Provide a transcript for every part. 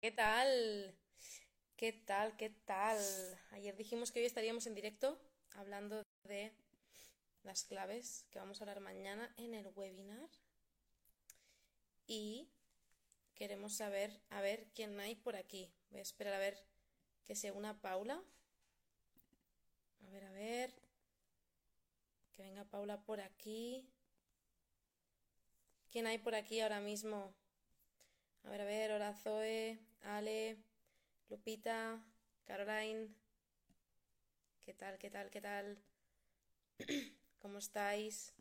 ¿Qué tal? ¿Qué tal? ¿Qué tal? Ayer dijimos que hoy estaríamos en directo hablando de las claves que vamos a hablar mañana en el webinar. Y queremos saber, a ver quién hay por aquí. Voy a esperar a ver que se una Paula. A ver, a ver. Que venga Paula por aquí. ¿Quién hay por aquí ahora mismo? A ver, a ver, hola Zoe, Ale, Lupita, Caroline. ¿Qué tal, qué tal, qué tal? ¿Cómo estáis?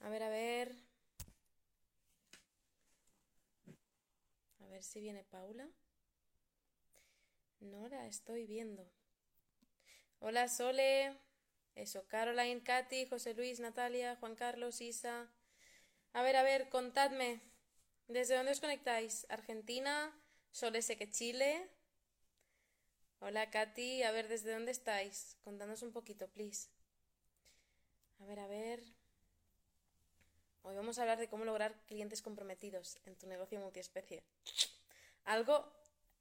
A ver, a ver. A ver si viene Paula. No la estoy viendo. Hola Sole. Eso, Caroline, Katy, José Luis, Natalia, Juan Carlos, Isa. A ver, a ver, contadme. ¿Desde dónde os conectáis? ¿Argentina? Sole sé que Chile. Hola Katy, a ver, ¿desde dónde estáis? Contadnos un poquito, please. A ver, a ver. Hoy vamos a hablar de cómo lograr clientes comprometidos en tu negocio multiespecie. Algo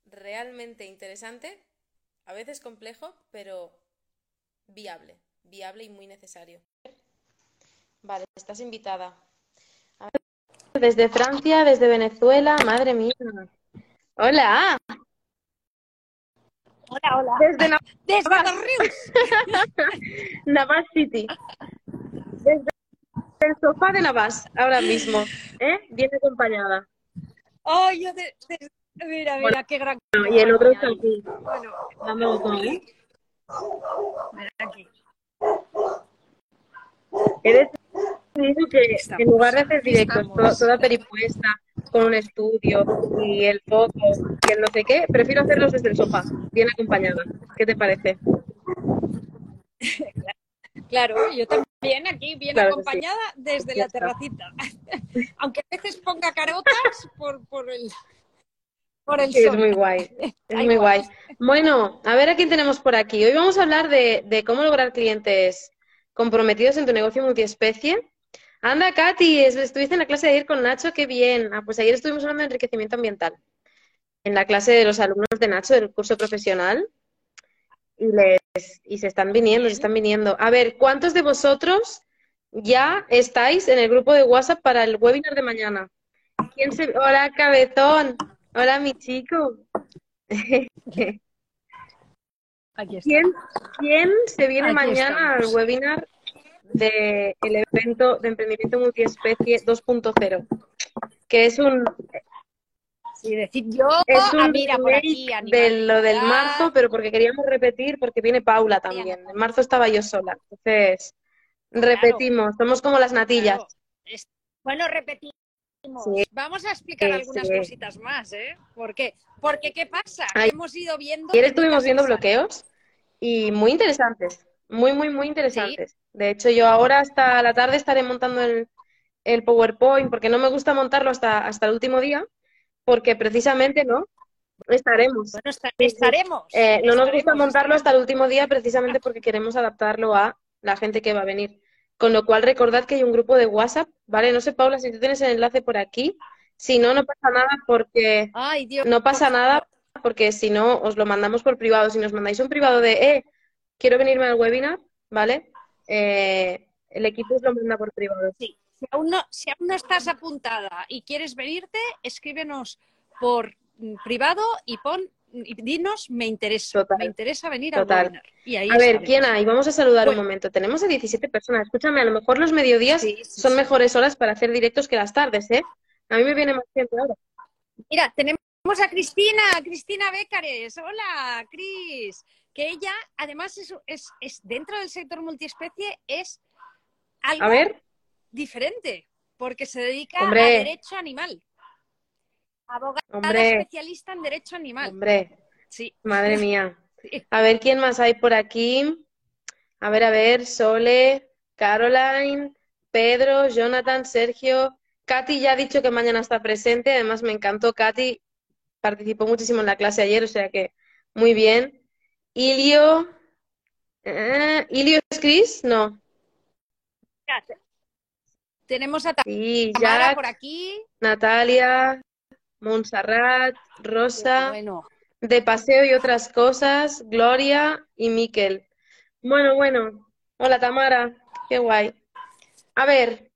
realmente interesante, a veces complejo, pero viable, viable y muy necesario. Vale, estás invitada. Desde Francia, desde Venezuela, madre mía. Hola. Hola, hola. Desde Navas, Desde. Navas City. Desde el sofá de Navas, ahora mismo. ¿Eh? Viene acompañada. Oh, yo de, de- Mira, mira, qué gran. Y el otro está aquí, Bueno, dando botón, ¿eh? mira aquí. Eres que en lugar de hacer directos, toda peripuesta, con un estudio y el foco y el no sé qué, prefiero hacerlos desde el sofá, bien acompañada. ¿Qué te parece? Claro, yo también aquí, bien Claro que sí. acompañada desde la terracita. Aunque a veces ponga carotas por, por el. Por el Sí, es muy guay. Es muy guay. Bueno, a ver a quién tenemos por aquí. Hoy vamos a hablar de, de cómo lograr clientes comprometidos en tu negocio multiespecie. Anda, Katy, es- estuviste en la clase de ayer con Nacho, qué bien. Ah, pues ayer estuvimos hablando de enriquecimiento ambiental. En la clase de los alumnos de Nacho del curso profesional. Y, les, y se están viniendo, se están viniendo. A ver, ¿cuántos de vosotros ya estáis en el grupo de WhatsApp para el webinar de mañana? ¿Quién se... Hola, cabezón. Hola, mi chico. Aquí está. ¿Quién, quién se viene Aquí mañana al webinar del evento de emprendimiento multiespecie 2.0? Que es un, Sí, decir yo. es ah, un mira, por aquí, de lo del marzo, pero porque queríamos repetir, porque viene Paula también. En marzo estaba yo sola. Entonces, repetimos, somos como las natillas. Claro. Bueno, repetimos. Sí. Vamos a explicar Sí, algunas sí. cositas más, ¿eh? ¿Por qué? Porque, ¿qué pasa? Ay. Hemos ido viendo... Ayer estuvimos viendo bloqueos y muy interesantes, muy, muy, muy interesantes. De hecho, yo ahora hasta la tarde estaré montando el, el PowerPoint porque no me gusta montarlo hasta, hasta el último día, porque precisamente no estaremos. Bueno, estaremos. Eh, no nos gusta montarlo hasta el último día precisamente porque queremos adaptarlo a la gente que va a venir. Con lo cual, recordad que hay un grupo de WhatsApp, ¿vale? No sé, Paula, si tú tienes el enlace por aquí. Si no, no pasa nada porque Ay, Dios. no pasa nada porque si no, os lo mandamos por privado. Si nos mandáis un privado de, eh, quiero venirme al webinar, ¿vale? Eh, el equipo os lo manda por privado. Sí. Si aún, no, si aún no estás apuntada y quieres venirte, escríbenos por privado y pon y dinos me interesa. Total. Me interesa venir Total. al webinar. Y ahí A ver. ¿quién hay? Vamos a saludar un momento. Tenemos a 17 personas. Escúchame, a lo mejor los mediodías Sí, sí, son sí. mejores horas para hacer directos que las tardes, ¿eh? A mí me viene más tiempo ahora. Mira, tenemos a Cristina, Cristina Bécares. Hola, Cris. Que ella, además, es, es, es dentro del sector multiespecie, es algo A ver, diferente, porque se dedica Hombre. a derecho animal. Abogada Hombre. especialista en derecho animal. hombre, Sí. madre mía. Sí. A ver, ¿quién más hay por aquí? A ver, a ver, Sole, Caroline, Pedro, Jonathan, Sergio. Katy ya ha dicho que mañana está presente. Además, me encantó Katy. Participó muchísimo en la clase ayer, o sea que muy bien. Ilio. Eh, ¿Ilio es Chris? No. Tenemos a Sí, Tamara Jack, por aquí. Natalia. Montserrat, Rosa, Bueno, de paseo y otras cosas, Gloria y Miquel. Bueno, bueno. Hola Tamara, qué guay. A ver,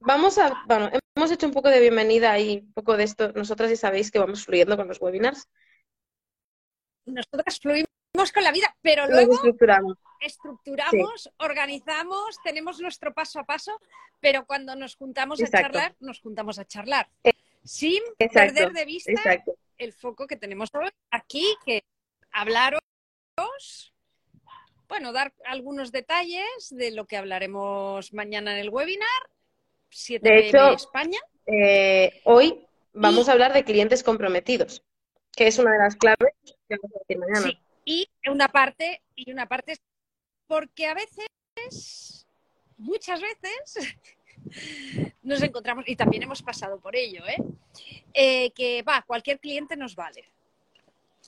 vamos a, bueno, hemos hecho un poco de bienvenida y un poco de esto. Nosotras ya sabéis que vamos fluyendo con los webinars. nosotras fluimos con la vida, pero luego estructuramos. estructuramos, organizamos, tenemos nuestro paso a paso, pero cuando nos juntamos a charlar, nos juntamos a charlar. Sin Exacto, perder de vista Exacto. el foco que tenemos hoy aquí, que hablaros, bueno, dar algunos detalles de lo que hablaremos mañana en el webinar, 7 De hecho, España. Eh, hoy vamos Y- a hablar de clientes comprometidos, que es una de las claves que vamos a decir mañana. Sí, y una parte, y una parte porque a veces, muchas veces, nos encontramos, y también hemos pasado por ello, ¿eh? Eh, que va, cualquier cliente nos vale.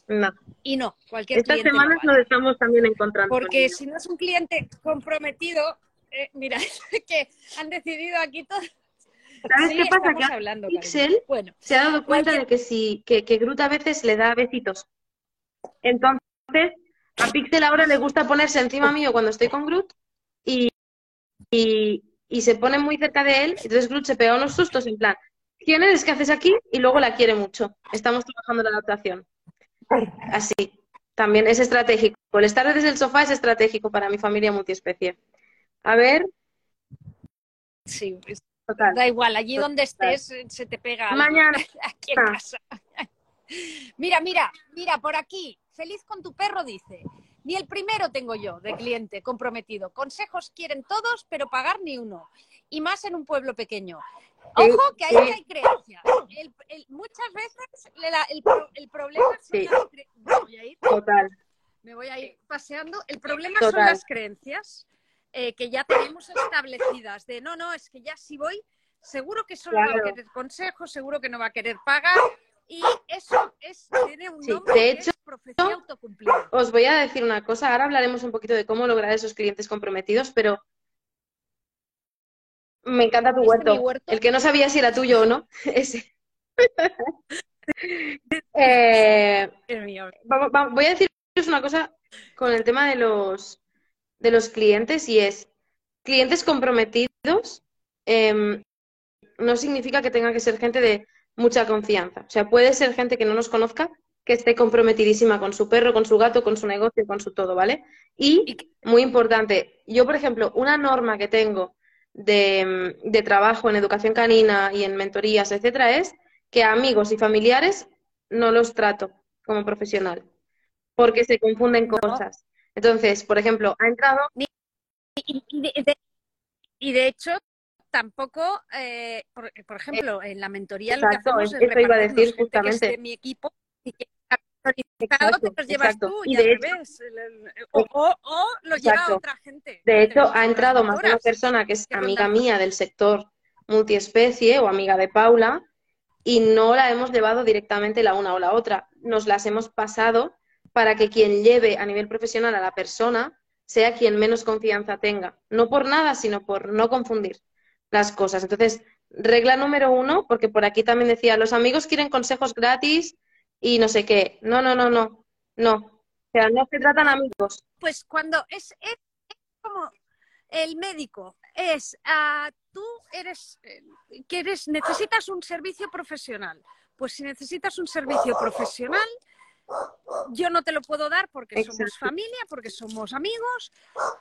No. Y no, cualquier Estas cliente no semanas vale. nos estamos también encontrando con Porque si no es un cliente comprometido, eh, mira, que han decidido aquí todo. ¿Sabes Sí, qué pasa? Que hablando. Pixel Bueno, se ha dado cuenta Cualquier- de que si que, que Groot a veces le da besitos. Entonces, a Pixel ahora le gusta ponerse encima mío cuando estoy con Groot y, y, y se pone muy cerca de él. Entonces Groot se pega unos sustos en plan, ¿quién eres? ¿Qué haces aquí? Y luego la quiere mucho. Estamos trabajando la adaptación. Así. También es estratégico. El estar desde el sofá es estratégico para mi familia multiespecie. A ver, sí, total. da igual, allí donde estés eh, se te pega. Mañana. aquí en casa. Mira, mira, mira, por aquí. Feliz con tu perro, dice. Ni el primero tengo yo de cliente comprometido. Consejos quieren todos, pero pagar ni uno. Y más en un pueblo pequeño. Ojo, que ahí hay creencias. El- el- muchas veces el, el problema son Sí. las cre- me voy a ir, Total. me voy a ir paseando. El problema son Total. las creencias eh, que ya tenemos establecidas. De no, no, es que ya si voy, seguro que solo va a Claro. querer consejos, seguro que no va a querer pagar. Y eso es, tiene un Sí, nombre de que hecho, es profecía autocumplida. Os voy a decir una cosa, ahora hablaremos un poquito de cómo lograr esos clientes comprometidos, pero me encanta tu ¿Viste huerto. El que no sabía si era tuyo o no, ese. Eh, voy a deciros una cosa con el tema de los, de los clientes y es, clientes comprometidos em, no significa que tenga que ser gente de mucha confianza. O sea, puede ser gente que no nos conozca, que esté comprometidísima con su perro, con su gato, con su negocio, con su todo, ¿vale? Y, muy importante, yo, por ejemplo, una norma que tengo de, de trabajo en educación canina y en mentorías, etcétera, es que a amigos y familiares no los trato como profesional, porque se confunden cosas. Entonces, por ejemplo, ha entrado, Y, de- y de hecho, tampoco, eh, por, por ejemplo, en la mentoría lo que Exacto, hacemos es iba a decir gente que es de mi equipo y que Exacto, te los llevas exacto. tú Y y, de al hecho- revés. O, o- o lo lleva Exacto. otra gente. de hecho, ha entrado más de una persona que es que amiga mía del sector multiespecie o amiga de Paula y no la hemos llevado directamente la una o la otra. Nos las hemos pasado para que quien lleve a nivel profesional a la persona sea quien menos confianza tenga. No por nada, sino por no confundir las cosas. Entonces, regla número uno, porque por aquí también decía, los amigos quieren consejos gratis y no sé qué. No, no, no, no, no. O sea, no se tratan amigos. Pues cuando es, es- como el médico, es ah, tú eres, eh, quieres, necesitas un servicio profesional. Pues si necesitas un servicio profesional, yo no te lo puedo dar porque somos familia, porque somos amigos.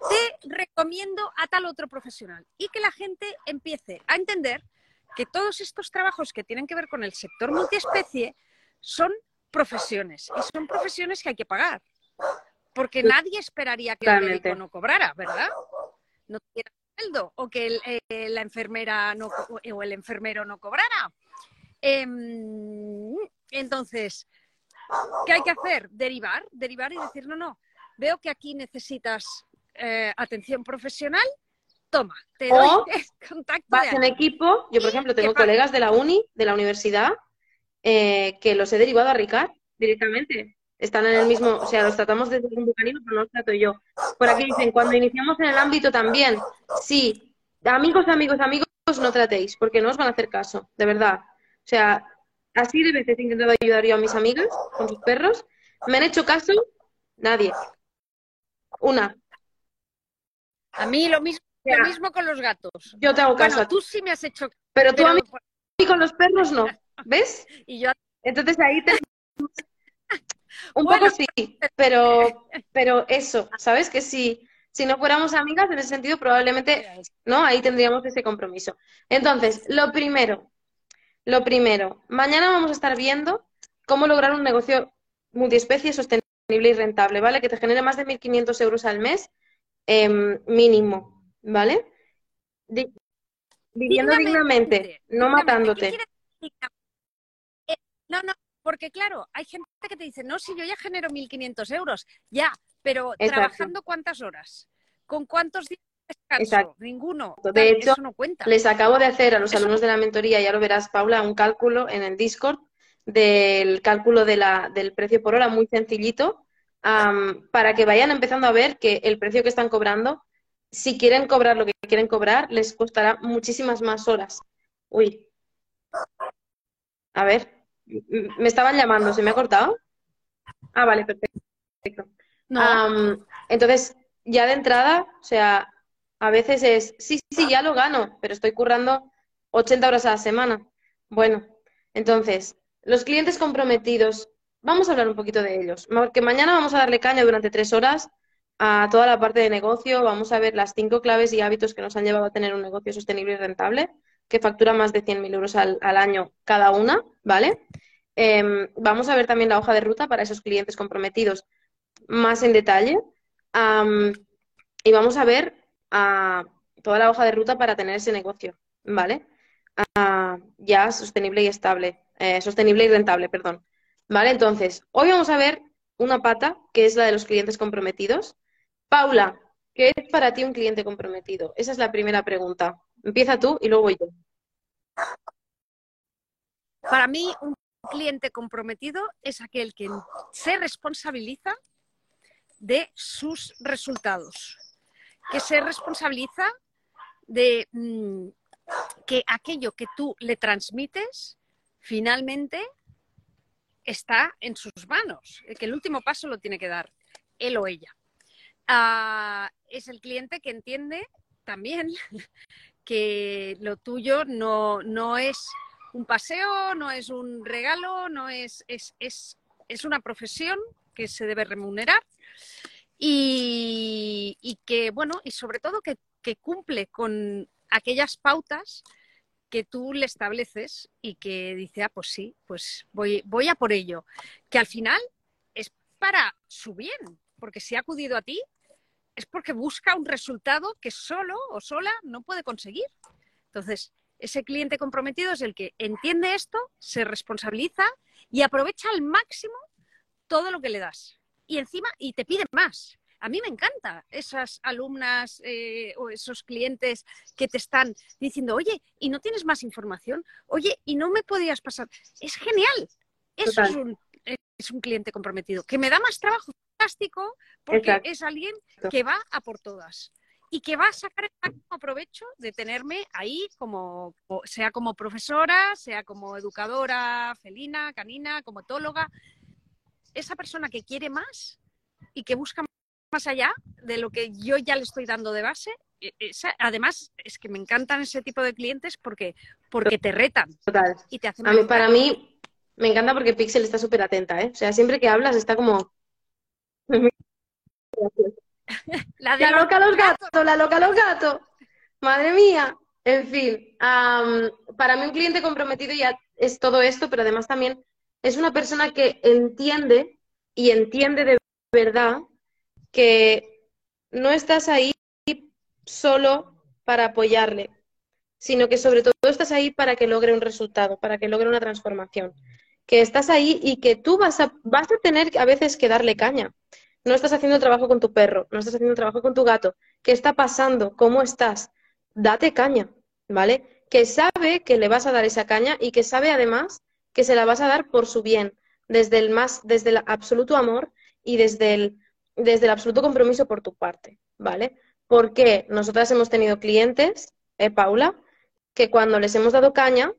Te recomiendo a tal otro profesional y que la gente empiece a entender que todos estos trabajos que tienen que ver con el sector multiespecie son profesiones y son profesiones que hay que pagar. Porque nadie esperaría que el médico no cobrara, ¿verdad? No tuviera sueldo o que el- eh, la enfermera no, o el enfermero no cobrara. Em, entonces, ¿qué hay que hacer? Derivar, derivar y decir, no, no, veo que aquí necesitas eh, atención profesional, toma, te doy O contacto vas en equipo. Yo, por ejemplo, tengo pasa? colegas de la uni, de la universidad, eh, que los he derivado a Ricard directamente. Están en el mismo, o sea, los tratamos desde un bucanino, pero no los trato yo. Por aquí dicen, cuando iniciamos en el ámbito también, sí, amigos, amigos, amigos, no tratéis, porque no os van a hacer caso, de verdad. O sea, así de veces he intentado ayudar yo a mis amigas con sus perros. ¿Me han hecho caso? Nadie. Una. A mí lo mismo, Ya. lo mismo con los gatos. Yo te hago caso Bueno, tú sí me has hecho Pero tú a mí pero- con los perros no. ¿Ves? y yo Entonces ahí tenemos un Bueno. poco sí, pero, pero eso, ¿sabes? Que si, si no fuéramos amigas en ese sentido, probablemente, ¿no? Ahí tendríamos ese compromiso. Entonces, lo primero, lo primero, mañana vamos a estar viendo cómo lograr un negocio multiespecie sostenible y rentable, ¿vale? Que te genere más de 1.500 euros al mes em, mínimo, ¿vale? Di- viviendo dignamente, no dignamente. matándote. Eh, no, no, porque claro, hay gente que te dice, no, si yo ya genero 1.500 euros, ya, pero Exacto. ¿trabajando cuántas horas? ¿Con cuántos días descanso? Exacto. Ninguno. De hecho, eso no cuenta. Les acabo de hacer a los Eso- alumnos de la mentoría, ya lo verás, Paula, un cálculo en el Discord del cálculo de la, del precio por hora, muy sencillito, para que vayan empezando a ver que el precio que están cobrando, si quieren cobrar lo que quieren cobrar, les costará muchísimas más horas. Uy. A ver, me estaban llamando, ¿se me ha cortado? Ah, vale, perfecto. No, entonces, ya de entrada, o sea, a veces es, sí, sí, ya lo gano, pero estoy currando 80 horas a la semana. Bueno, entonces, los clientes comprometidos, vamos a hablar un poquito de ellos, porque mañana vamos a darle caña durante tres horas a toda la parte de negocio, vamos a ver las cinco claves y hábitos que nos han llevado a tener un negocio sostenible y rentable, que factura más de 100.000 euros al, año cada una, ¿vale? Em, vamos a ver también la hoja de ruta para esos clientes comprometidos más en detalle. Y vamos a ver ah, toda la hoja de ruta para tener ese negocio, ¿vale? Ya sostenible y estable, eh, sostenible y rentable, perdón. ¿Vale? Entonces, hoy vamos a ver una pata que es la de los clientes comprometidos. Paula, ¿qué es para ti un cliente comprometido? Esa es la primera pregunta. Empieza tú y luego yo. para mí un cliente comprometido es aquel que se responsabiliza de sus resultados, que se responsabiliza de mm, que aquello que tú le transmites finalmente está en sus manos, que el último paso lo tiene que dar él o ella. Ah, es el cliente que entiende también que lo tuyo no, no es un paseo, no es un regalo, no es, es, es, es una profesión que se debe remunerar y, que, bueno, y sobre todo que, que cumple con aquellas pautas que tú le estableces y que dice, ah, pues sí, pues voy, voy a por ello. Que al final es para su bien, porque si ha acudido a ti es porque busca un resultado que solo o sola no puede conseguir. Entonces, ese cliente comprometido es el que entiende esto, se responsabiliza y aprovecha al máximo todo lo que le das. Y encima, y te pide más. A mí me encanta esas alumnas eh, o esos clientes que te están diciendo, oye, ¿y no tienes más información? Oye, ¿y no me podías pasar? Es genial. Eso Total. es un, es un cliente comprometido. Que me da más trabajo fantástico porque Exacto. es alguien que va a por todas y que va a sacar el máximo provecho de tenerme ahí como, sea como profesora, sea como educadora felina, canina, como etóloga. Esa persona que quiere más y que busca más allá de lo que yo ya le estoy dando de base. e- esa- además, es que me encantan ese tipo de clientes porque, porque te retan Total. y te hacen A mí, para mí, me encanta porque Pixel está súper atenta, ¿eh? O sea, siempre que hablas está como... La La los loca los gatos, la loca los gatos. Madre mía. En fin, am, para mí un cliente comprometido ya es todo esto, pero además también es una persona que entiende y entiende de verdad que no estás ahí solo para apoyarle, sino que sobre todo estás ahí para que logre un resultado, para que logre una transformación. Que estás ahí y que tú vas a, vas a tener a veces que darle caña. No estás haciendo trabajo con tu perro, no estás haciendo trabajo con tu gato. ¿Qué está pasando? ¿Cómo estás? Date caña, ¿vale? Que sabe que le vas a dar esa caña y que sabe además que se la vas a dar por su bien, desde el más, desde el absoluto amor y desde el, desde el absoluto compromiso por tu parte, ¿vale? Porque nosotras hemos tenido clientes, eh, Paula, que cuando les hemos dado caña,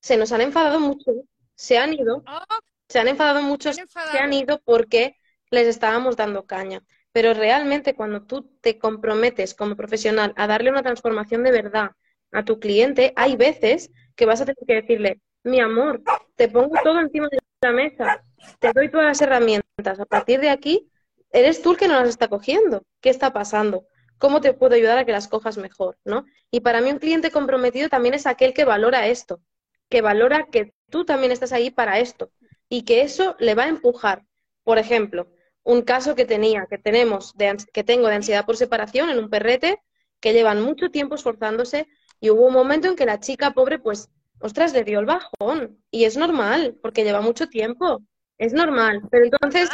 se nos han enfadado mucho se han ido, Oh, se han enfadado han enfadado. se han ido porque les estábamos dando caña. Pero realmente cuando tú te comprometes como profesional a darle una transformación de verdad a tu cliente, hay veces que vas a tener que decirle, mi amor, te pongo todo encima de la mesa, te doy todas las herramientas. A partir de aquí, eres tú el que no las está cogiendo. ¿Qué está pasando? ¿Cómo te puedo ayudar a que las cojas mejor? ¿no? Y para mí un cliente comprometido también es aquel que valora esto, que valora que tú también estás ahí para esto y que eso le va a empujar. Por ejemplo, un caso que tenía, que tenemos, de, que tengo de ansiedad por separación en un perrete, que llevan mucho tiempo esforzándose y hubo un momento en que la chica pobre, pues, ostras, le dio el bajón. Y es normal, porque lleva mucho tiempo. Es normal. Pero entonces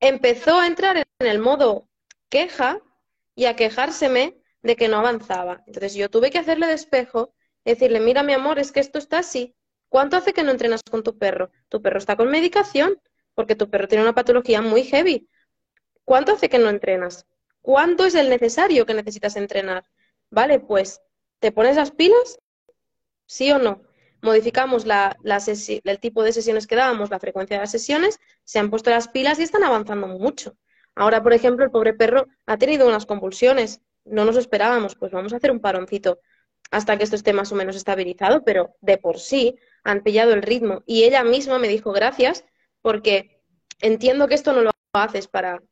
empezó a entrar en el modo queja y a quejárseme de que no avanzaba. Entonces yo tuve que hacerle de espejo y decirle, mira mi amor, es que esto está así. ¿Cuánto hace que no entrenas con tu perro? Tu perro está con medicación, porque tu perro tiene una patología muy heavy. ¿Cuánto hace que no entrenas? ¿Cuánto es el necesario que necesitas entrenar? Vale, pues, ¿te pones las pilas? ¿Sí o no? Modificamos la, la el tipo de sesiones que dábamos, la frecuencia de las sesiones, se han puesto las pilas y están avanzando mucho. Ahora, por ejemplo, el pobre perro ha tenido unas convulsiones, no nos esperábamos, pues vamos a hacer un paroncito hasta que esto esté más o menos estabilizado, pero de por sí han pillado el ritmo. Y ella misma me dijo gracias porque entiendo que esto no lo haces para,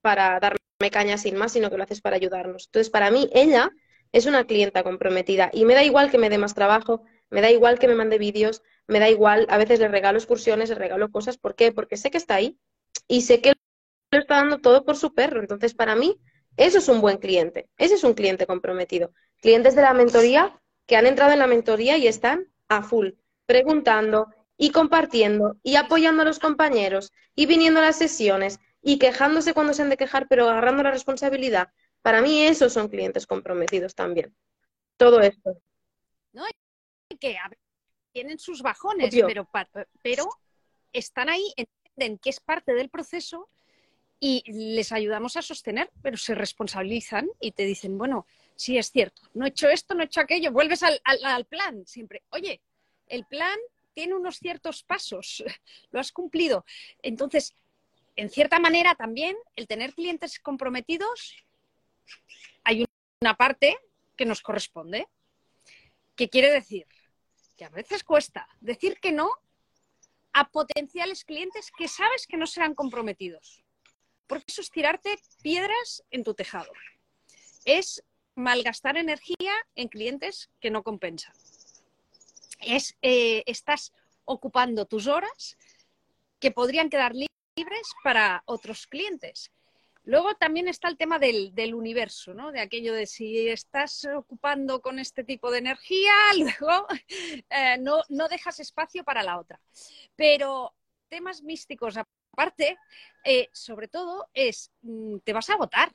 para darme caña sin más, sino que lo haces para ayudarnos. Entonces, para mí, ella es una clienta comprometida y me da igual que me dé más trabajo, me da igual que me mande vídeos, me da igual, a veces le regalo excursiones, le regalo cosas. ¿Por qué? Porque sé que está ahí y sé que lo está dando todo por su perro. Entonces, para mí, eso es un buen cliente. Ese es un cliente comprometido. Clientes de la mentoría que han entrado en la mentoría y están a full, preguntando y compartiendo y apoyando a los compañeros y viniendo a las sesiones y quejándose cuando se han de quejar, pero agarrando la responsabilidad. Para mí, esos son clientes comprometidos también. Todo esto. Que a ver, tienen sus bajones, Obvio. pero, pero están ahí, entienden que es parte del proceso y les ayudamos a sostener, pero se responsabilizan y te dicen, bueno, sí es cierto, no he hecho esto, no he hecho aquello, vuelves al, al- al plan siempre. Oye, el plan tiene unos ciertos pasos, lo has cumplido. Entonces, en cierta manera también el tener clientes comprometidos, hay una parte que nos corresponde. ¿Qué quiere decir? Que a veces cuesta decir que no a potenciales clientes que sabes que no serán comprometidos. Porque eso es tirarte piedras en tu tejado. Es malgastar energía en clientes que no compensan. Es, eh, estás ocupando tus horas que podrían quedar li- libres para otros clientes. Luego también está el tema del, del universo, ¿no? De aquello de si estás ocupando con este tipo de energía, luego eh, no, no dejas espacio para la otra. Pero temas místicos aparte, eh, sobre todo es, mm, te vas a votar.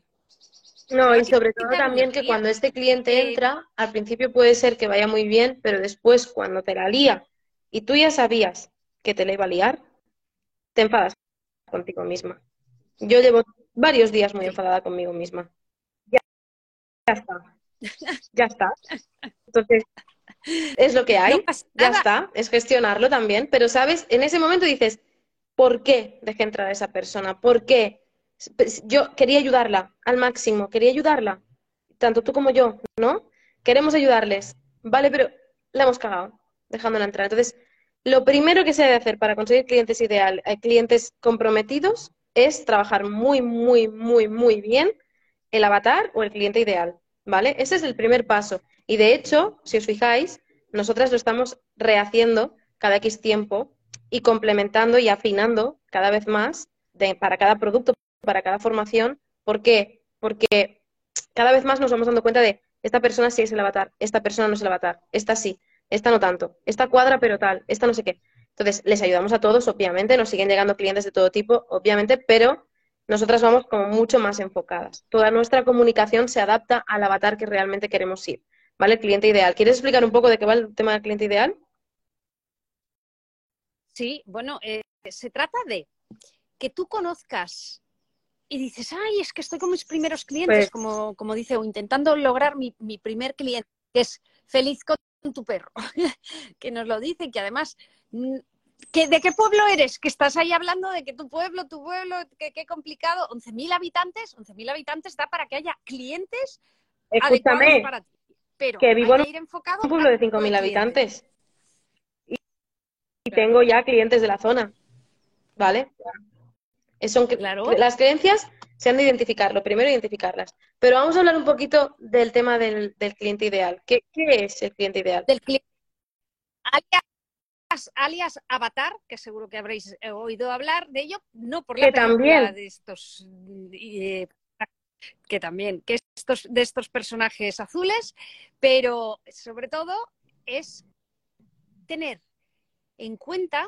No, y sobre todo también que cuando este cliente Eh, entra, al principio puede ser que vaya muy bien, pero después cuando te la lía y tú ya sabías que te la iba a liar, te enfadas contigo misma. Yo llevo varios días muy enfadada conmigo misma. Ya, ya está. Ya está. Entonces, es lo que hay. No Ya está, es gestionarlo también, pero sabes, en ese momento dices, ¿por qué dejé entrar a esa persona? ¿Por qué? Pues, Yo quería ayudarla al máximo, quería ayudarla, tanto tú como yo, ¿no? Queremos ayudarles, vale, pero la hemos cagado dejándola entrar. Entonces, lo primero que se debe hacer para conseguir clientes ideal, eh, clientes comprometidos, es trabajar muy, muy, muy, muy bien el avatar o el cliente ideal, ¿vale? Ese es el primer paso. Y de hecho, si os fijáis, nosotras lo estamos rehaciendo cada X tiempo y complementando y afinando cada vez más para cada producto, para cada formación. ¿Por qué? Porque cada vez más nos vamos dando cuenta de esta persona sí es el avatar, esta persona no es el avatar, esta sí, esta no tanto, esta cuadra pero tal, esta no sé qué. Entonces, les ayudamos a todos, obviamente, nos siguen llegando clientes de todo tipo, obviamente, pero nosotras vamos como mucho más enfocadas. Toda nuestra comunicación se adapta al avatar que realmente queremos ir, ¿vale? El cliente ideal. ¿Quieres explicar un poco de qué va el tema del cliente ideal? Sí, bueno, eh, se trata de que tú conozcas y dices, ay, es que estoy con mis primeros clientes, Pues- como, como dice, o intentando lograr mi, mi primer cliente, que es feliz con tu perro, que nos lo dice, que además mm, ¿De qué pueblo eres? Que estás ahí hablando de que tu pueblo, tu pueblo, que qué complicado. 11.000 habitantes, 11.000 habitantes da para que haya clientes Escúchame, para ti. Pero que vivo que enfocado un pueblo de al tipo 5.000 cliente. habitantes. Y, y tengo ya clientes de la zona. ¿Vale? Son, cre- Claro. Las creencias se han de identificar, lo primero identificarlas. Pero vamos a hablar un poquito del tema del, del cliente ideal. ¿Qué, qué es el cliente ideal? del cliente. Alias, Avatar, que seguro que habréis eh, oído hablar de ello, no por la Que película también. de estos eh, que también, que estos de estos personajes azules, pero sobre todo es tener en cuenta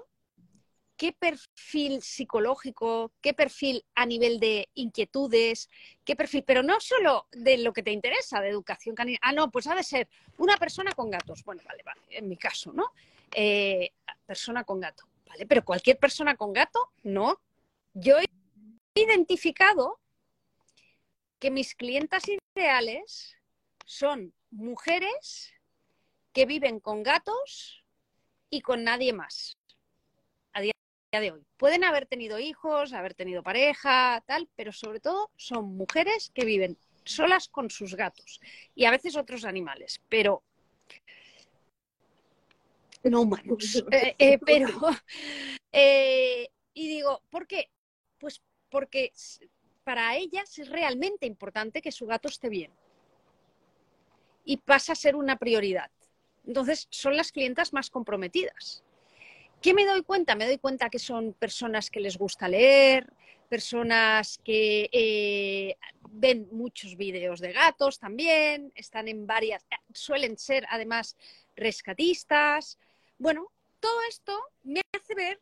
qué perfil psicológico, qué perfil a nivel de inquietudes, qué perfil, pero no solo de lo que te interesa, de educación canina. Ah, no, pues ha de ser una persona con gatos. Bueno, vale, vale, en mi caso, ¿no? Eh, persona con gato, ¿vale? Pero cualquier persona con gato, no. Yo he identificado que mis clientas ideales son mujeres que viven con gatos y con nadie más a día de hoy. Pueden haber tenido hijos, haber tenido pareja, tal, pero sobre todo son mujeres que viven solas con sus gatos y a veces otros animales, pero no humanos. Eh, eh, pero, eh, y digo, ¿por qué? Pues porque para ellas es realmente importante que su gato esté bien y pasa a ser una prioridad. Entonces, son las clientas más comprometidas. ¿Qué me doy cuenta? Me doy cuenta que son personas que les gusta leer, personas que ven muchos vídeos de gatos también, están en varias, suelen ser además rescatistas. Bueno, todo esto me hace ver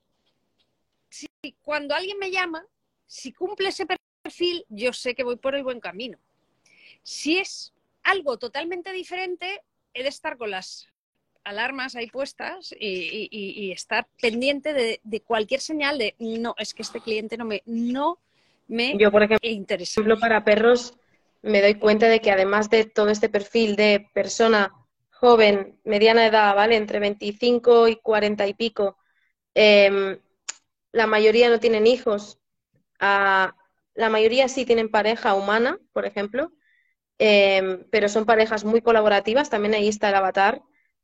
si cuando alguien me llama, si cumple ese perfil, yo sé que voy por el buen camino. Si es algo totalmente diferente, he de estar con las alarmas ahí puestas y, y- y- y estar pendiente de, de cualquier señal de no, es que este cliente no me, no me Yo, por ejemplo, interesa. ejemplo, para perros, me doy cuenta de que además de todo este perfil de persona joven, mediana edad, ¿vale? Entre 25 y 40 y pico, em, la mayoría no tienen hijos. Ah, la mayoría sí tienen pareja humana, por ejemplo, em, pero son parejas muy colaborativas. También ahí está el avatar,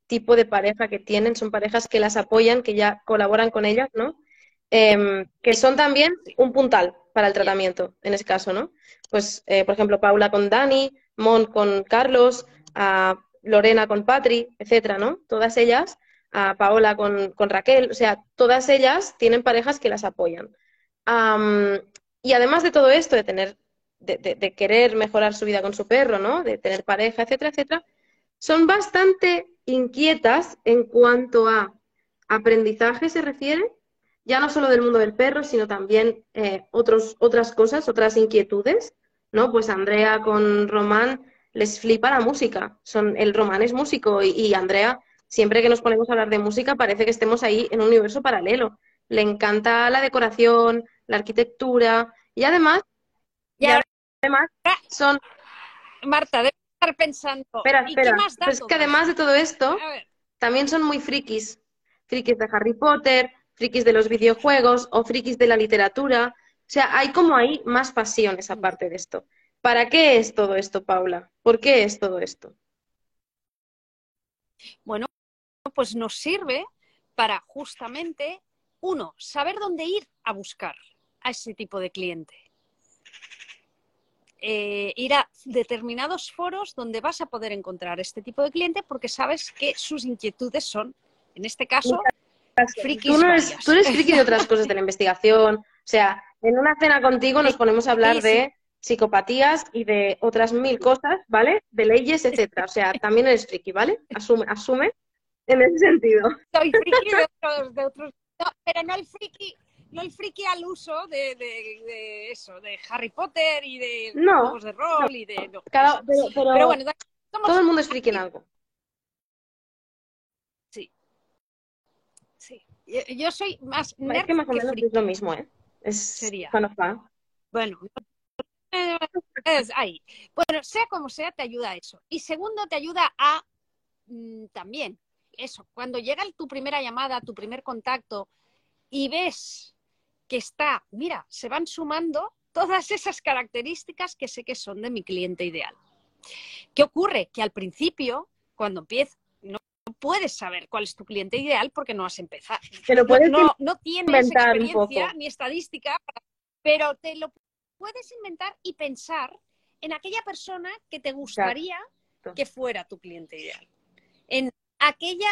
tipo de pareja que tienen. Son parejas que las apoyan, que ya colaboran con ellas, ¿no? Em, que son también un puntal para el tratamiento, en ese caso, ¿no? Pues, eh, por ejemplo, Paula con Dani, Mon con Carlos, a Lorena con Patri, etcétera, ¿no? Todas ellas, a Paola con, con Raquel, o sea, todas ellas tienen parejas que las apoyan. Y además de todo esto, de tener, de, de- de querer mejorar su vida con su perro, ¿no? De tener pareja, etcétera, etcétera, son bastante inquietas en cuanto a aprendizaje se refiere, ya no solo del mundo del perro, sino también eh, otros, otras cosas, otras inquietudes, ¿no? Pues Andrea con Román les flipa la música. Son, el Román es músico y, y Andrea, siempre que nos ponemos a hablar de música, parece que estemos ahí en un universo paralelo. Le encanta la decoración, la arquitectura y además, Y y además son Marta, debe estar pensando. Espera, ¿y espera. más Pues es que además de todo esto, también son muy frikis. Frikis de Harry Potter, frikis de los videojuegos o frikis de la literatura. O sea, hay como ahí más pasiones aparte de esto. ¿Para qué es todo esto, Paula? ¿Por qué es todo esto? Bueno, pues nos sirve para justamente, uno, saber dónde ir a buscar a ese tipo de cliente. Eh, ir a determinados foros donde vas a poder encontrar este tipo de cliente porque sabes que sus inquietudes son, en este caso, frikis Tú, no eres, tú eres friki de otras cosas de la investigación. O sea, en una cena contigo nos ponemos a hablar Sí, sí. de psicopatías y de otras mil cosas, ¿vale? De leyes, etcétera. O sea, también eres friki, ¿vale? Asume, asume en ese sentido. soy friki de otros, de otros- no, pero no el friki, no el friki al uso de, de- de eso, de Harry Potter y de No, juegos de rol y de no, Cada- eso. pero, pero Pero bueno, somos- todo el mundo es friki en algo. sí. Yo, yo soy más Es nerd que más o que menos friki. es lo mismo, ¿eh? Es Sería. Bueno, ahí. Bueno, sea como sea, te ayuda a eso. Y segundo, te ayuda a mm, también eso, cuando llega tu primera llamada, tu primer contacto, y ves que está, mira, se van sumando todas esas características que sé que son de mi cliente ideal. ¿Qué ocurre? Que al principio, cuando empieza, no puedes saber cuál es tu cliente ideal porque no has empezado. Te puedes no, no, tienes experiencia ni estadística, pero te lo puedes inventar y pensar en aquella persona que te gustaría que fuera tu cliente ideal. En aquella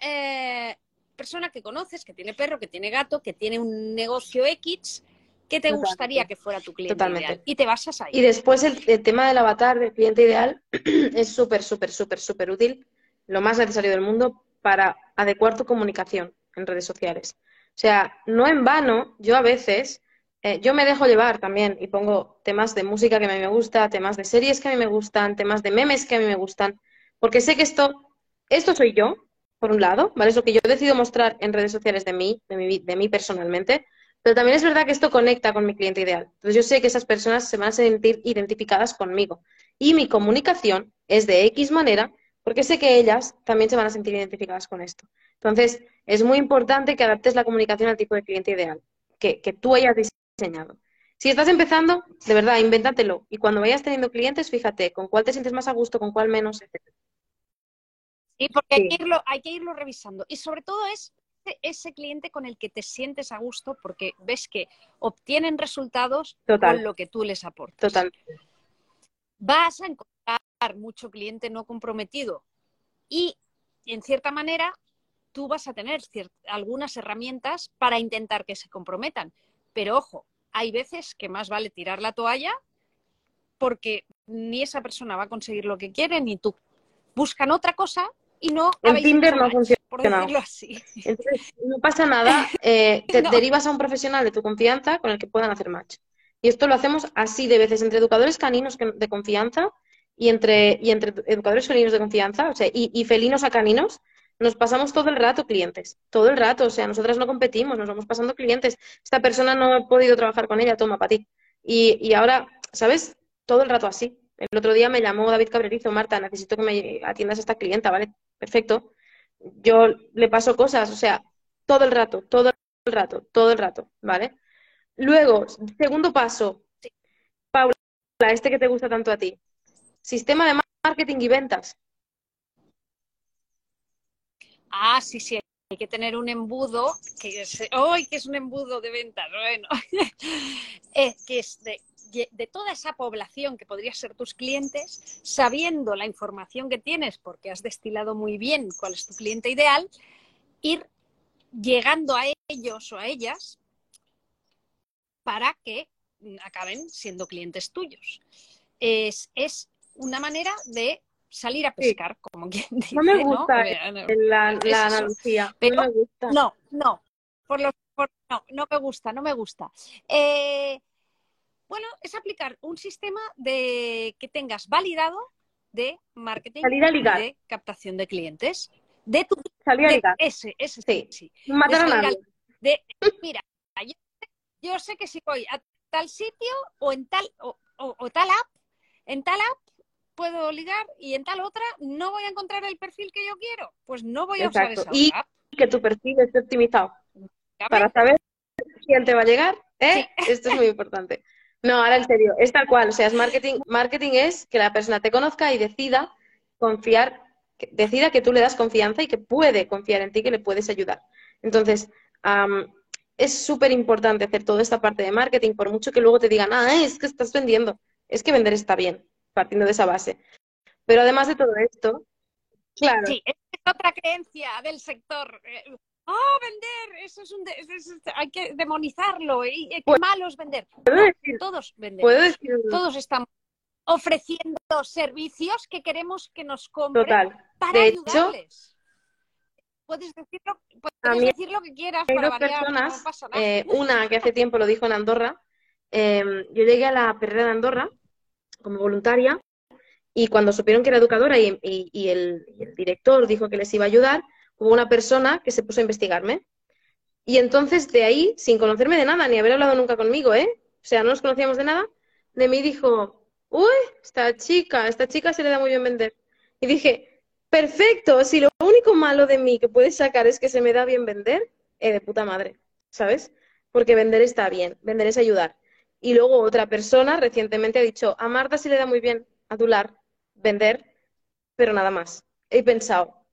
eh, persona que conoces, que tiene perro, que tiene gato, que tiene un negocio X, que te gustaría que fuera tu cliente Totalmente. ideal. Y te basas ahí. Y después el, el tema del avatar del cliente ideal es súper, súper, súper, súper útil, lo más necesario del mundo para adecuar tu comunicación en redes sociales. O sea, no en vano, yo a veces eh, yo me dejo llevar también y pongo temas de música que a mí me gusta, temas de series que a mí me gustan, temas de memes que a mí me gustan, porque sé que esto, esto soy yo, por un lado, ¿vale? Es lo que yo decido mostrar en redes sociales de mí, de mí, de mí personalmente, pero también es verdad que esto conecta con mi cliente ideal. Entonces yo sé que esas personas se van a sentir identificadas conmigo y mi comunicación es de X manera porque sé que ellas también se van a sentir identificadas con esto. Entonces, es muy importante que adaptes la comunicación al tipo de cliente ideal, que, que tú hayas diseñado. Si estás empezando, de verdad, invéntatelo. Y cuando vayas teniendo clientes, fíjate con cuál te sientes más a gusto, con cuál menos, etc. Sí, porque Hay, que irlo, hay que irlo revisando. Y sobre todo es ese cliente con el que te sientes a gusto porque ves que obtienen resultados con lo que tú les aportas. Total. Vas a encontrar mucho cliente no comprometido y, en cierta manera, tú vas a tener algunas herramientas para intentar que se comprometan. Pero ojo, hay veces que más vale tirar la toalla porque ni esa persona va a conseguir lo que quiere ni tú. Buscan otra cosa y no. En Tinder no funciona. Por decirlo así. Entonces, no pasa nada, eh, te derivas a un profesional de tu confianza con el que puedan hacer match. Y esto lo hacemos así de veces entre educadores caninos de confianza y entre, y entre educadores felinos de confianza, o sea, y, y felinos a caninos, nos pasamos todo el rato clientes, todo el rato, o sea, nosotras no competimos, nos vamos pasando clientes. Esta persona no ha podido trabajar con ella, toma para ti. Y, y ahora, ¿sabes? Todo el rato así. El otro día me llamó David Cabrerizo, Marta, necesito que me atiendas a esta clienta, ¿vale? Perfecto. Yo le paso cosas, o sea, todo el rato, todo el rato, todo el rato, ¿vale? Luego, segundo paso, Paula, este que te gusta tanto a ti, sistema de marketing y ventas. Ah, sí, sí, hay que tener un embudo, que es, ¡ay, que es un embudo de ventas! Bueno, eh, que es de, toda esa población que podría ser tus clientes, sabiendo la información que tienes, porque has destilado muy bien cuál es tu cliente ideal, ir llegando a ellos o a ellas para que acaben siendo clientes tuyos. Es una manera de salir a pescar, como quien dice. No me gusta La, analogía. no me gusta. No, no. Por lo, no, no me gusta, no me gusta. Eh, bueno, es aplicar un sistema de que tengas validado de marketing de captación de clientes. De tu Salir a ligar. ese, ese sí. sí. Matar a nadie. De, mira, yo, sé que si voy a tal sitio o en tal o, o tal app, en tal app puedo ligar y en tal otra no voy a encontrar el perfil que yo quiero. Pues no voy a usar esa y que tu perfil esté optimizado. Para saber quién te va a llegar, ¿eh? Esto es muy importante. No, ahora en serio, es tal cual. O sea, es marketing, marketing es que la persona te conozca y decida confiar, decida que tú le das confianza y que puede confiar en ti, que le puedes ayudar. Entonces, es súper importante hacer toda esta parte de marketing, por mucho que luego te digan, ah, es que estás vendiendo. Es que vender está bien partiendo de esa base. Pero además de todo esto, claro. Sí, es otra creencia del sector. ¡Oh, vender! Eso es un hay que demonizarlo. Y, qué pues, malo es vender. todos vendemos. Todos estamos ofreciendo servicios que queremos que nos compren Total. para de ayudarles. Hecho, puedes decir lo, puedes decir lo que quieras hay dos personas, eh, una que hace tiempo lo dijo en Andorra. Eh, yo llegué a la perrera de Andorra como voluntaria y cuando supieron que era educadora y, el, director dijo que les iba a ayudar, hubo una persona que se puso a investigarme. Y entonces de ahí, sin conocerme de nada, ni haber hablado nunca conmigo, ¿eh? O sea, no nos conocíamos de nada, de mí dijo, uy, esta chica, esta chica se le da muy bien vender. Y dije, perfecto, si lo único malo de mí que puedes sacar es que se me da bien vender, eh, de puta madre. ¿sabes? Porque vender está bien, vender es ayudar. Y luego otra persona recientemente ha dicho, a Marta sí le da muy bien adular, vender, pero nada más. He pensado,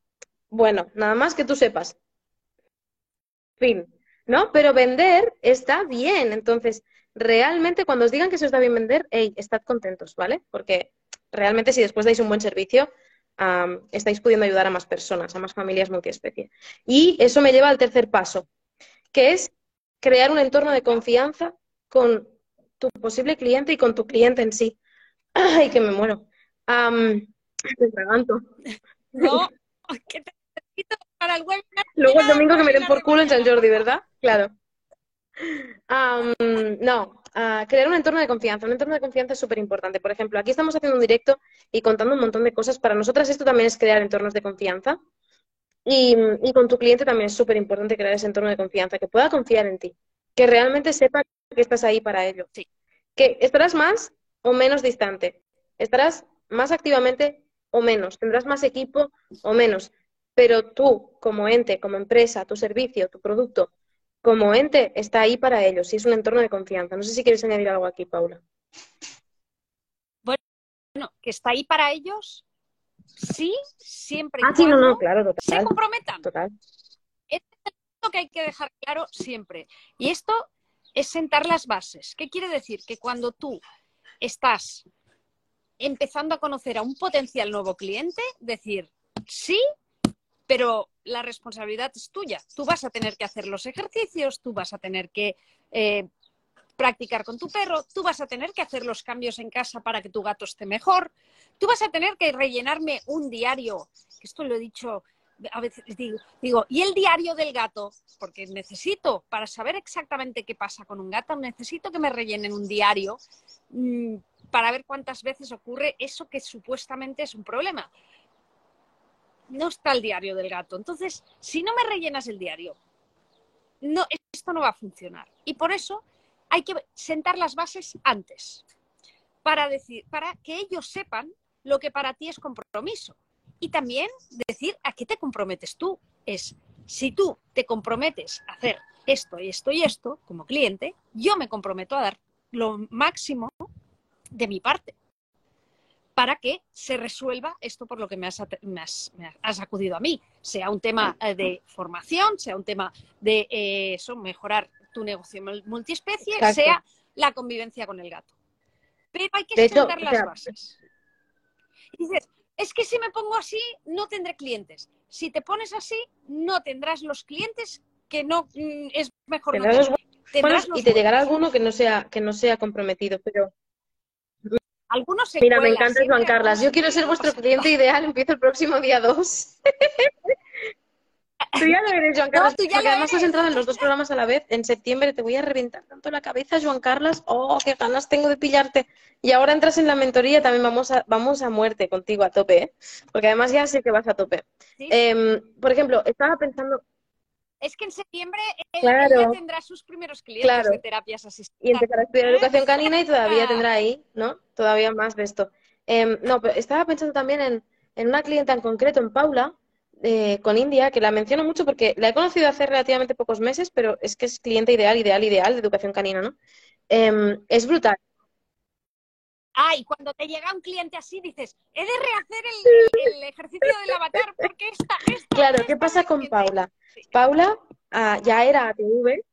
bueno, nada más que tú sepas. Fin, ¿no? Pero vender está bien. Entonces, realmente cuando os digan que eso está bien vender, hey, estad contentos, ¿vale? Porque realmente si después dais un buen servicio, estáis pudiendo ayudar a más personas, a más familias multiespecie. Y eso me lleva al tercer paso, que es crear un entorno de confianza con tu posible cliente y con tu cliente en sí. Ay, que me muero. Um, No, que te necesito para el webinar. Luego el domingo que me den por culo en San Jordi, ¿verdad? Claro. no, crear un entorno de confianza. Un entorno de confianza es súper importante. Por ejemplo, aquí estamos haciendo un directo y contando un montón de cosas. Para nosotras esto también es crear entornos de confianza. Y, con tu cliente también es súper importante crear ese entorno de confianza, que pueda confiar en ti, que realmente sepa que estás ahí para ello. Sí. Que estarás más o menos distante, estarás más activamente o menos, tendrás más equipo o menos, pero tú como ente, como empresa, tu servicio, tu producto, como ente está ahí para ellos y es un entorno de confianza. No sé si quieres añadir algo aquí, Paula. Bueno, que está ahí para ellos, sí, siempre ah, sí, no, no, claro, total, se comprometan. Total. es lo que hay que dejar claro siempre. Y esto es sentar las bases. ¿Qué quiere decir? Que cuando tú estás empezando a conocer a un potencial nuevo cliente, decir, sí, pero la responsabilidad es tuya. Tú vas a tener que hacer los ejercicios, tú vas a tener que eh, practicar con tu perro, tú vas a tener que hacer los cambios en casa para que tu gato esté mejor, tú vas a tener que rellenarme un diario, que esto lo he dicho a veces digo, y el diario del gato, porque necesito, para saber exactamente qué pasa con un gato, necesito que me rellenen un diario mm, para ver cuántas veces ocurre eso que supuestamente es un problema no está el diario del gato. Entonces, si no me rellenas el diario, no, esto no va a funcionar. Y por eso hay que sentar las bases antes, para, decir, para que ellos sepan lo que para ti es compromiso. Y también decir a qué te comprometes tú. Es, si tú te comprometes a hacer esto y esto y esto como cliente, yo me comprometo a dar lo máximo de mi parte para que se resuelva esto por lo que me has, acudido a mí, sea un tema eh, de formación, sea un tema de eh, eso, mejorar tu negocio multiespecie, sea la convivencia con el gato. Pero hay que sentar las bases. dices, es que si me pongo así, no tendré clientes. Si te pones así, no tendrás los clientes que no mm, es mejor no y te llegará alguno que no sea que no sea comprometido, pero algunos Mira, me encanta Juan Carlos. Yo quiero ser vuestro cliente ideal. Empiezo el próximo día 2. tú ya lo eres, Juan Carlos. porque además has entrado en los dos programas a la vez. En septiembre te voy a reventar tanto la cabeza, Juan Carlos. Oh, qué ganas tengo de pillarte. Y ahora entras en la mentoría, también vamos a, vamos a muerte contigo, a tope. ¿eh? Porque además ya sé que vas a tope. Em, por ejemplo, estaba pensando, es que en septiembre él, ya tendrá sus primeros clientes de terapias asistidas. Y empezará a estudiar educación canina y todavía tendrá ahí, ¿no? Todavía más de esto. Em, no, pero estaba pensando también en, una clienta en concreto, en Paula, eh, con India, que la menciono mucho porque la he conocido hace relativamente pocos meses, pero es que es cliente ideal, ideal, ideal de educación canina, ¿no? Em, es brutal. Ah, y cuando te llega un cliente así dices, he de rehacer el, ejercicio del avatar porque esta, esta Claro, ¿qué pasa con Paula? Paula ah, ya era ATV,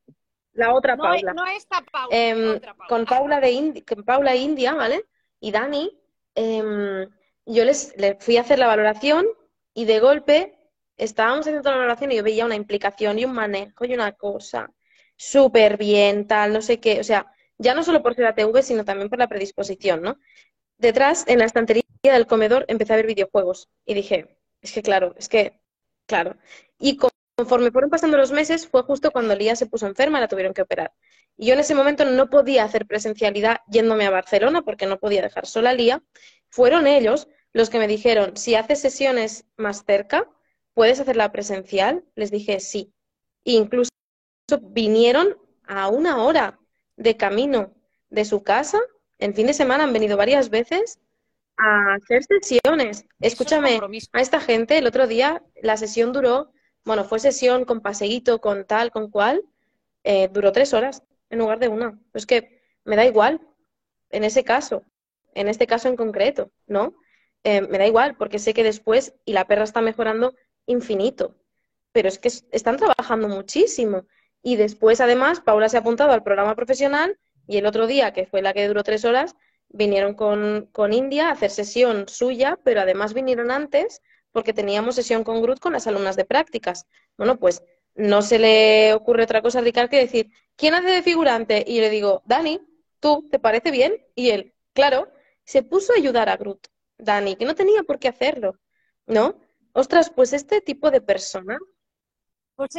la otra Paula. No esta Paula, em, Con Paula de con Paula India, ¿vale? Y Dani, em, yo les, fui a hacer la valoración y de golpe estábamos haciendo la valoración y yo veía una implicación y un manejo y una cosa súper bien, tal, no sé qué, o sea, ya no solo por ser ATV, sino también por la predisposición, ¿no? Detrás, en la estantería del comedor, empecé a ver videojuegos y dije, es que claro, es que, claro. Y conforme fueron pasando los meses, fue justo cuando Lía se puso enferma, la tuvieron que operar. Y yo en ese momento no podía hacer presencialidad yéndome a Barcelona porque no podía dejar sola a Lía. Fueron ellos los que me dijeron, si haces sesiones más cerca, ¿puedes hacerla presencial? Les dije sí. E incluso vinieron a una hora de camino de su casa, en fin de semana han venido varias veces a hacer sesiones. Escúchame, a esta gente el otro día la sesión duró, bueno, fue sesión con paseíto, con tal, con cual, eh, duró tres horas en lugar de una. Es que me da igual, en ese caso, en este caso en concreto, ¿no? Eh, me da igual, porque sé que después, y la perra está mejorando infinito, pero es que están trabajando muchísimo. Y después, además, Paula se ha apuntado al programa profesional y el otro día, que fue la que duró tres horas, vinieron con, con India a hacer sesión suya, pero además vinieron antes porque teníamos sesión con Groot con las alumnas de prácticas. Bueno, pues no se le ocurre otra cosa a Ricard que decir, ¿quién hace de figurante? Y le digo, Dani, ¿tú te parece bien? Y él, claro, se puso a ayudar a Groot, Dani, que no tenía por qué hacerlo, ¿no? Ostras, pues este tipo de persona. Pues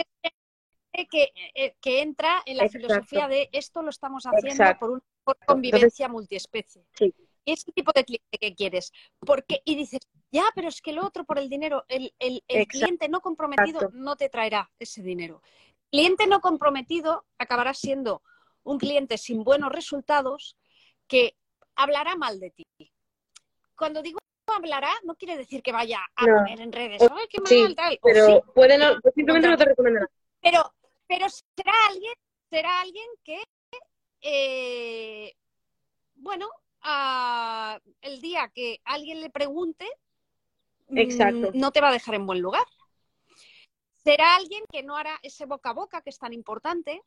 que, eh, que entra en la filosofía de esto lo estamos haciendo por una convivencia multiespecie. Sí. Ese tipo de cliente que quieres. Porque, y dices, ya, pero es que el otro por el dinero, el, el, el cliente no comprometido no te traerá ese dinero. Cliente no comprometido acabará siendo un cliente sin buenos resultados que hablará mal de ti. Cuando digo hablará, no quiere decir que vaya a poner en redes, ¡ay, qué mal, tal! Pero puede no, simplemente no te recomendará. Pero, pero será alguien, será alguien que, eh, bueno, el día que alguien le pregunte, mm, no te va a dejar en buen lugar. Será alguien que no hará ese boca a boca que es tan importante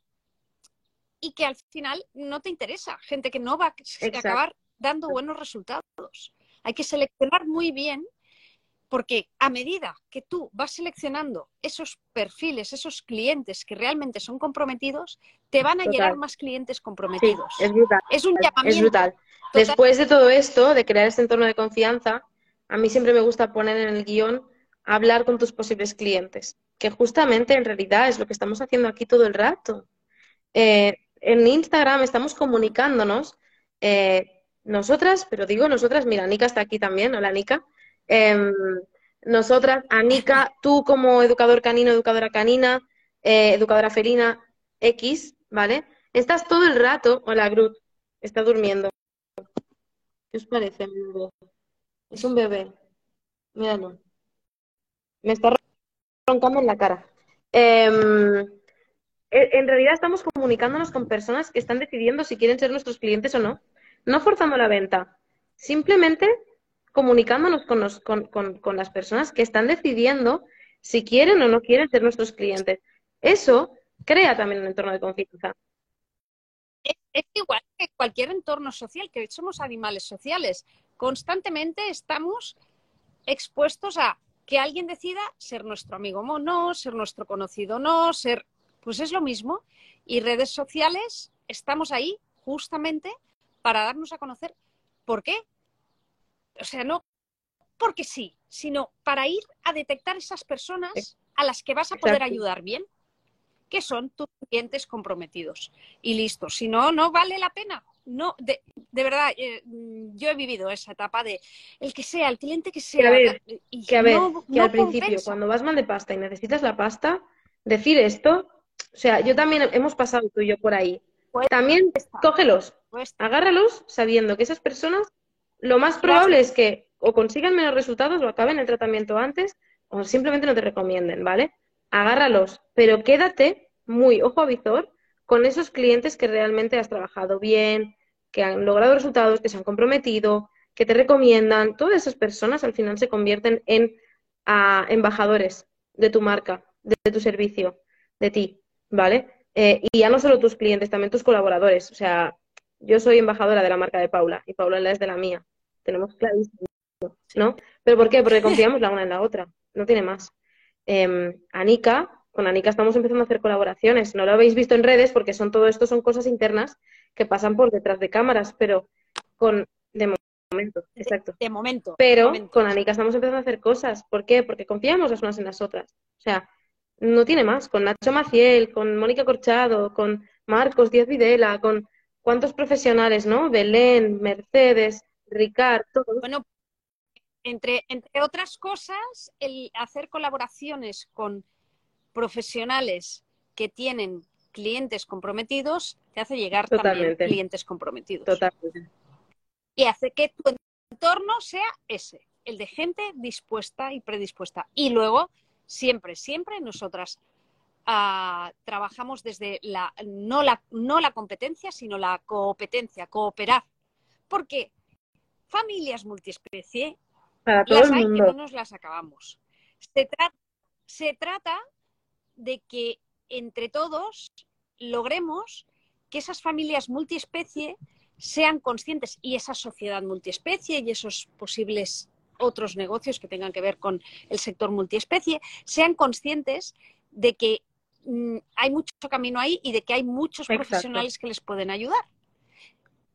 y que al final no te interesa. Gente que no va a acabar dando buenos resultados. Hay que seleccionar muy bien porque a medida que tú vas seleccionando esos perfiles, esos clientes que realmente son comprometidos, te van a llegar más clientes comprometidos. es brutal. Es un llamamiento. Es brutal. Después de todo esto, de crear este entorno de confianza, a mí siempre me gusta poner en el guion hablar con tus posibles clientes, que justamente en realidad es lo que estamos haciendo aquí todo el rato. Eh, en Instagram estamos comunicándonos, eh, nosotras, pero digo nosotras, mira, Nika está aquí también, hola Nika, Em, nosotras, Anika, tú como educador canino, educadora canina, eh, educadora felina X, ¿vale? Estás todo el rato, hola Groot, está durmiendo. ¿Qué os parece? Es un bebé. Míralo. Me está roncando en la cara. Em, e, en realidad estamos comunicándonos con personas que están decidiendo si quieren ser nuestros clientes o no. No forzando la venta. Simplemente comunicándonos con, las personas que están decidiendo si quieren o no quieren ser nuestros clientes. Eso crea también un entorno de confianza. Es, igual que cualquier entorno social, que somos animales sociales. Constantemente estamos expuestos a que alguien decida ser nuestro amigo o no, ser nuestro conocido o no, ser... Pues es lo mismo. Y redes sociales, estamos ahí justamente para darnos a conocer. ¿Por qué? o sea, no porque sí, sino para ir a detectar esas personas a las que vas a poder ayudar bien, que son tus clientes comprometidos. Y listo, si no, no vale la pena. No, de, verdad, eh, yo he vivido esa etapa de el que sea, el cliente que sea. Que a ver, que, a ver, que al principio, cuando vas mal de pasta y necesitas la pasta, decir esto, o sea, yo también hemos pasado tú y yo por ahí. También cógelos, agárralos sabiendo que esas personas lo más probable es que o consigan menos resultados o acaben el tratamiento antes o simplemente no te recomienden, ¿vale? Agárralos, pero quédate muy ojo a visor con esos clientes que realmente has trabajado bien, que han logrado resultados, que se han comprometido, que te recomiendan. Todas esas personas al final se convierten en embajadores de tu marca, de, tu servicio, de ti, ¿vale? Eh, y ya no solo tus clientes, también tus colaboradores. O sea, yo soy embajadora de la marca de Paula y Paula es de la mía tenemos clarísimo, ¿no? ¿Pero por qué? Porque confiamos la una en la otra, no tiene más. Eh, Anika, con Anika estamos empezando a hacer colaboraciones, no lo habéis visto en redes porque son todo esto son cosas internas que pasan por detrás de cámaras, pero con de momento, exacto. De, momento. Pero con Anika estamos empezando a hacer cosas, ¿por qué? Porque confiamos las unas en las otras. O sea, no tiene más, con Nacho Maciel, con Mónica Corchado, con Marcos Díaz Videla, con cuántos profesionales, ¿no? Belén, Mercedes, Ricardo. Bueno, entre, entre otras cosas, el hacer colaboraciones con profesionales que tienen clientes comprometidos te hace llegar también clientes comprometidos. Totalmente. Y hace que tu entorno sea ese, el de gente dispuesta y predispuesta. Y luego, siempre, siempre nosotras ah, trabajamos desde la no, la no la competencia, sino la competencia, cooperar. Porque familias multiespecie Para todo las el hay que mundo. no nos las acabamos. Se, tra- se trata de que entre todos logremos que esas familias multiespecie sean conscientes y esa sociedad multiespecie y esos posibles otros negocios que tengan que ver con el sector multiespecie sean conscientes de que mm, hay mucho camino ahí y de que hay muchos Exacto. profesionales que les pueden ayudar.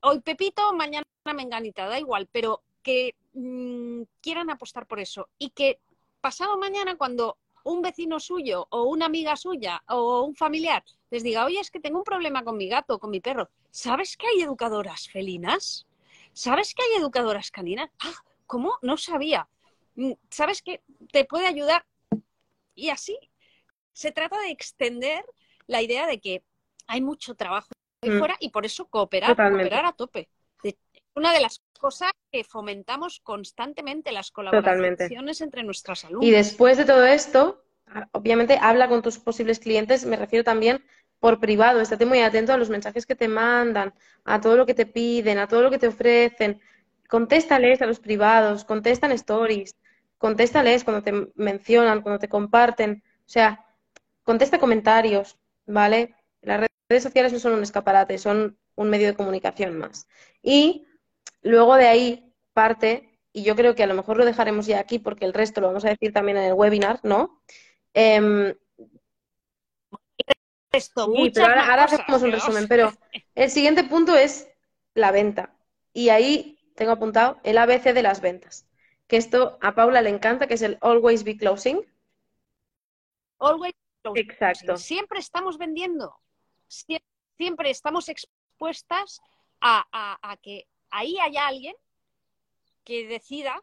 Hoy Pepito, mañana Menganita, da igual, pero que mm, quieran apostar por eso y que pasado mañana cuando un vecino suyo o una amiga suya o un familiar les diga, oye, es que tengo un problema con mi gato o con mi perro, ¿sabes que hay educadoras felinas? ¿Sabes que hay educadoras caninas? Ah, ¿cómo? No sabía. Mm, ¿Sabes que te puede ayudar? Y así se trata de extender la idea de que hay mucho trabajo ahí Mm. fuera y por eso cooperar, Totalmente. cooperar a tope. Una de las cosas que fomentamos constantemente las Totalmente. colaboraciones entre nuestras alumnas. Y después de todo esto, obviamente habla con tus posibles clientes, me refiero también por privado, estate muy atento a los mensajes que te mandan, a todo lo que te piden, a todo lo que te ofrecen. Contéstales a los privados, contestan stories, contéstales cuando te mencionan, cuando te comparten, o sea, contesta comentarios, ¿vale? Las redes sociales no son un escaparate, son un medio de comunicación más. Y luego de ahí parte, y yo creo que a lo mejor lo dejaremos ya aquí porque el resto lo vamos a decir también en el webinar, ¿no? Em, Esto, Sí, muchas pero ahora, más ahora cosas, hacemos un Dios. resumen, pero el siguiente punto es la venta. Y ahí tengo apuntado el ABC de las ventas, que esto a Paula le encanta, que es el Always Be Closing. Always closing. Exacto. Siempre estamos vendiendo, Sie- siempre estamos expuestas a, a- a que ahí haya alguien que decida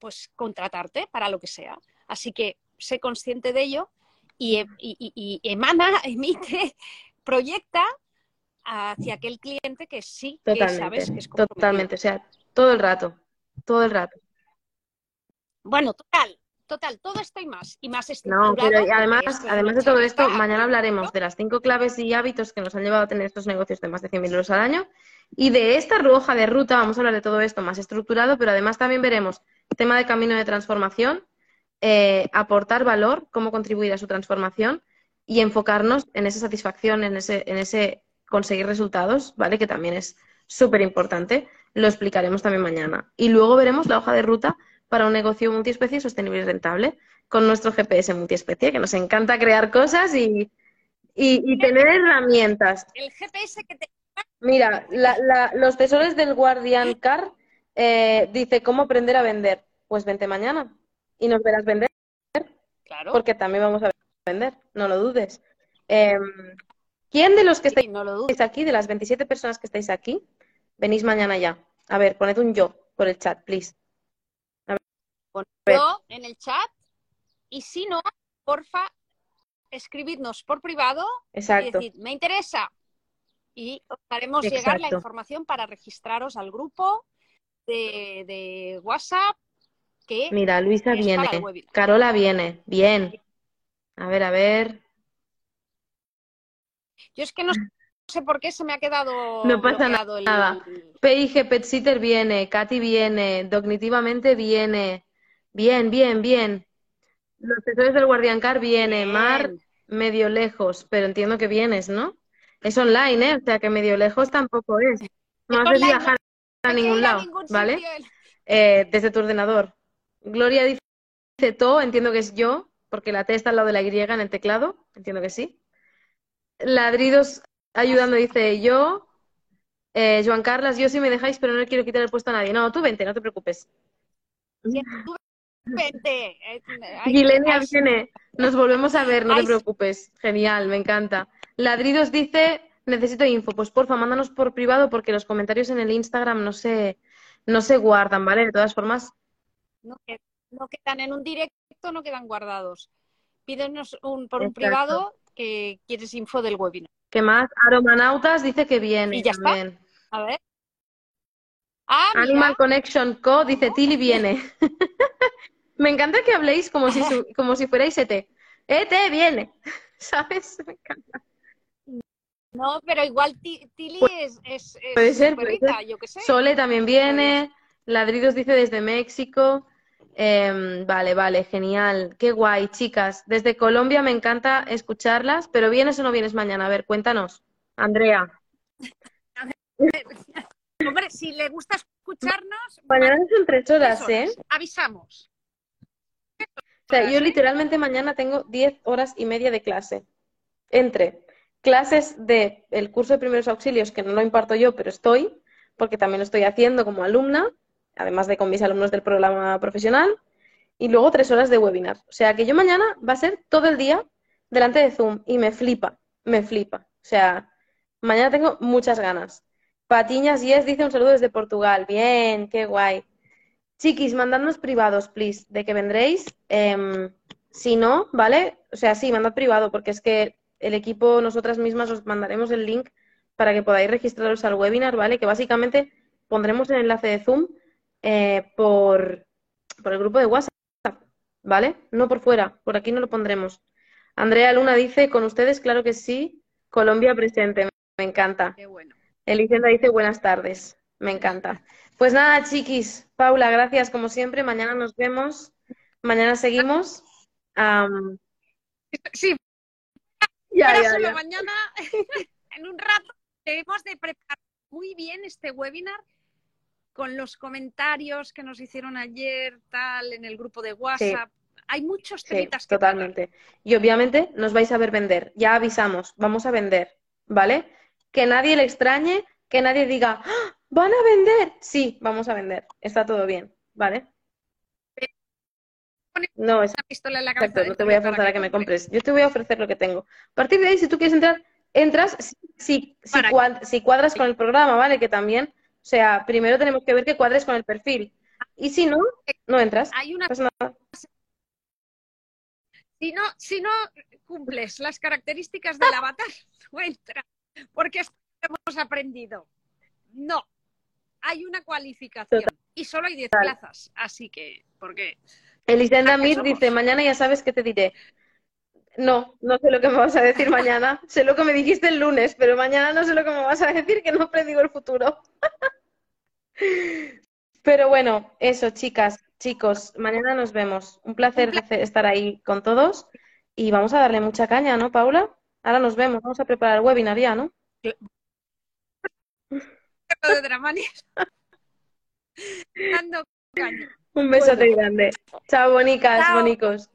pues contratarte para lo que sea. Así que sé consciente de ello y, y- y- y emana, emite, proyecta hacia aquel cliente que sí que sabes que es comprometido. totalmente. O sea, todo el rato, todo el rato. Bueno, total, total, todo esto y más, y más No, estructurado. pero y además, además de todo esto, mañana hablaremos ¿no? de las cinco claves y hábitos que nos han llevado a tener estos negocios de más de 100.000 euros al año. Y de esta hoja de ruta vamos a hablar de todo esto más estructurado, pero además también veremos tema de camino de transformación, eh, aportar valor, cómo contribuir a su transformación y enfocarnos en esa satisfacción, en ese, en ese conseguir resultados, ¿vale? Que también es súper importante. Lo explicaremos también mañana. Y luego veremos la hoja de ruta para un negocio multiespecie sostenible y rentable con nuestro GPS multiespecie, que nos encanta crear cosas y, y- y tener herramientas. El GPS que te Mira, la- la- los tesores del Guardian Car eh, dice cómo aprender a vender. Pues vente mañana y nos verás vender, Claro. porque también vamos a vender, no lo dudes. Em, ¿quién de los que estáis Sí, no lo aquí, de las 27 personas que estáis aquí, venís mañana ya? A ver, poned un yo por el chat, please. Yo en el chat y si no, porfa, escribidnos por privado y Exacto. decir, me interesa. Y os haremos llegar la información para registraros al grupo de, de WhatsApp que Mira, Luisa viene. Carola viene, bien. A ver, a ver. Yo es que no sé por qué se me ha quedado No pasa el- nada. PIG Pet Sitter viene, Katy viene, Cognitivamente viene. Bien, bien, bien. Los tesores del Guardian Car viene, Mar medio lejos, pero entiendo que vienes, ¿no? Es online, ¿eh? O sea que medio lejos tampoco es. No Es haces viajar a ningún a lado, ningún ¿vale? Eh, desde tu ordenador. Gloria dice to, entiendo que es yo, porque la T está al lado de la Y en el teclado, entiendo que sí. Ladridos ayudando dice yo. Eh, Joan Carlas, yo sí me dejáis, pero no le quiero quitar el puesto a nadie. No, tú vente, no te preocupes. Sí, tú vente. Eh, viene, nos volvemos a ver, no te Ay, preocupes. Genial, me encanta. Ladridos dice, necesito info. Pues porfa, mándanos por privado porque los comentarios en el Instagram no se, no se guardan, ¿vale? De todas formas, no, que- no quedan en un directo, no quedan guardados. Pídenos un, por un privado que quieres info del webinar. ¿qué más? Aromanautas dice que viene Y ya está. también. A ver. Ah, mira. Animal Connection Co. dice Tilly viene. Me encanta que habléis como si, como si fuerais ET. ¡Eh, te viene! ¿Sabes? Me encanta. No, pero igual Ti- Tili es, es, es Puede ser, puede yo qué sé. Sole también viene. Ladridos dice desde México. Em, vale, vale, genial. Qué guay, chicas. Desde Colombia me encanta escucharlas, pero ¿vienes o no vienes mañana? A ver, cuéntanos. Andrea. Hombre, si le gusta escucharnos, Mañana son tres tres horas. ¿eh? Avisamos. O sea, yo literalmente mañana tengo 10 horas y media de clase. Entre clases del curso de primeros auxilios, que no lo imparto yo, pero estoy, porque también lo estoy haciendo como alumna, además de con mis alumnos del programa profesional, y luego tres horas de webinar. O sea, que yo mañana va a ser todo el día delante de Zoom y me flipa, me flipa. O sea, mañana tengo muchas ganas. Patiñas Yes dice un saludo desde Portugal. Bien, qué guay. Chiquis, mandadnos privados, please, de que vendréis. Em, si no, ¿vale? O sea, sí, mandad privado, porque es que el equipo, nosotras mismas, os mandaremos el link para que podáis registraros al webinar, ¿vale? Que básicamente pondremos el enlace de Zoom eh, por, por el grupo de WhatsApp, ¿vale? No por fuera, por aquí no lo pondremos. Andrea Luna dice, con ustedes, claro que sí, Colombia presente, me encanta. Qué bueno. Elisenda dice buenas tardes. Me encanta. Pues nada, chiquis. Paula, gracias como siempre. Mañana nos vemos. Mañana seguimos. Sí, ya, Pero ya, solo ya. mañana, en un rato, debemos de preparar muy bien este webinar con los comentarios que nos hicieron ayer, tal, en el grupo de WhatsApp. Hay muchos Sí, temitas que totalmente. Y obviamente nos vais a ver vender. Ya avisamos, vamos a vender, ¿vale? Que nadie le extrañe, que nadie diga, "¡Ah! ¿van a vender? Sí, vamos a vender. Está todo bien, ¿vale? No, es pistola en la cabeza Exacto, no te voy a forzar a que me compre. compres. Yo te voy a ofrecer lo que tengo. A partir de ahí, si tú quieres entrar, entras si, si cuadras con el programa, ¿vale? Que también, o sea, primero tenemos que ver que cuadres con el perfil. Y si no, no entras. Hay una No nada. si no, si no cumples las características del avatar, no entras. Porque es que hemos aprendido. No. Hay una cualificación. Y solo hay 10 plazas. Así que, porque Elisenda ¿A qué Mir somos? dice, mañana ya sabes qué te diré. No, no sé lo que me vas a decir mañana. sé lo que me dijiste el lunes, pero mañana no sé lo que me vas a decir, que no predigo el futuro. Pero bueno, eso, chicas, chicos, mañana nos vemos. Un placer estar ahí con todos y vamos a darle mucha caña, ¿no, Paula? Ahora nos vemos, vamos a preparar el webinar ya, ¿no? de Dramanias. Dando caña. Un besote grande. Chao, bonicas, Chao. bonicos.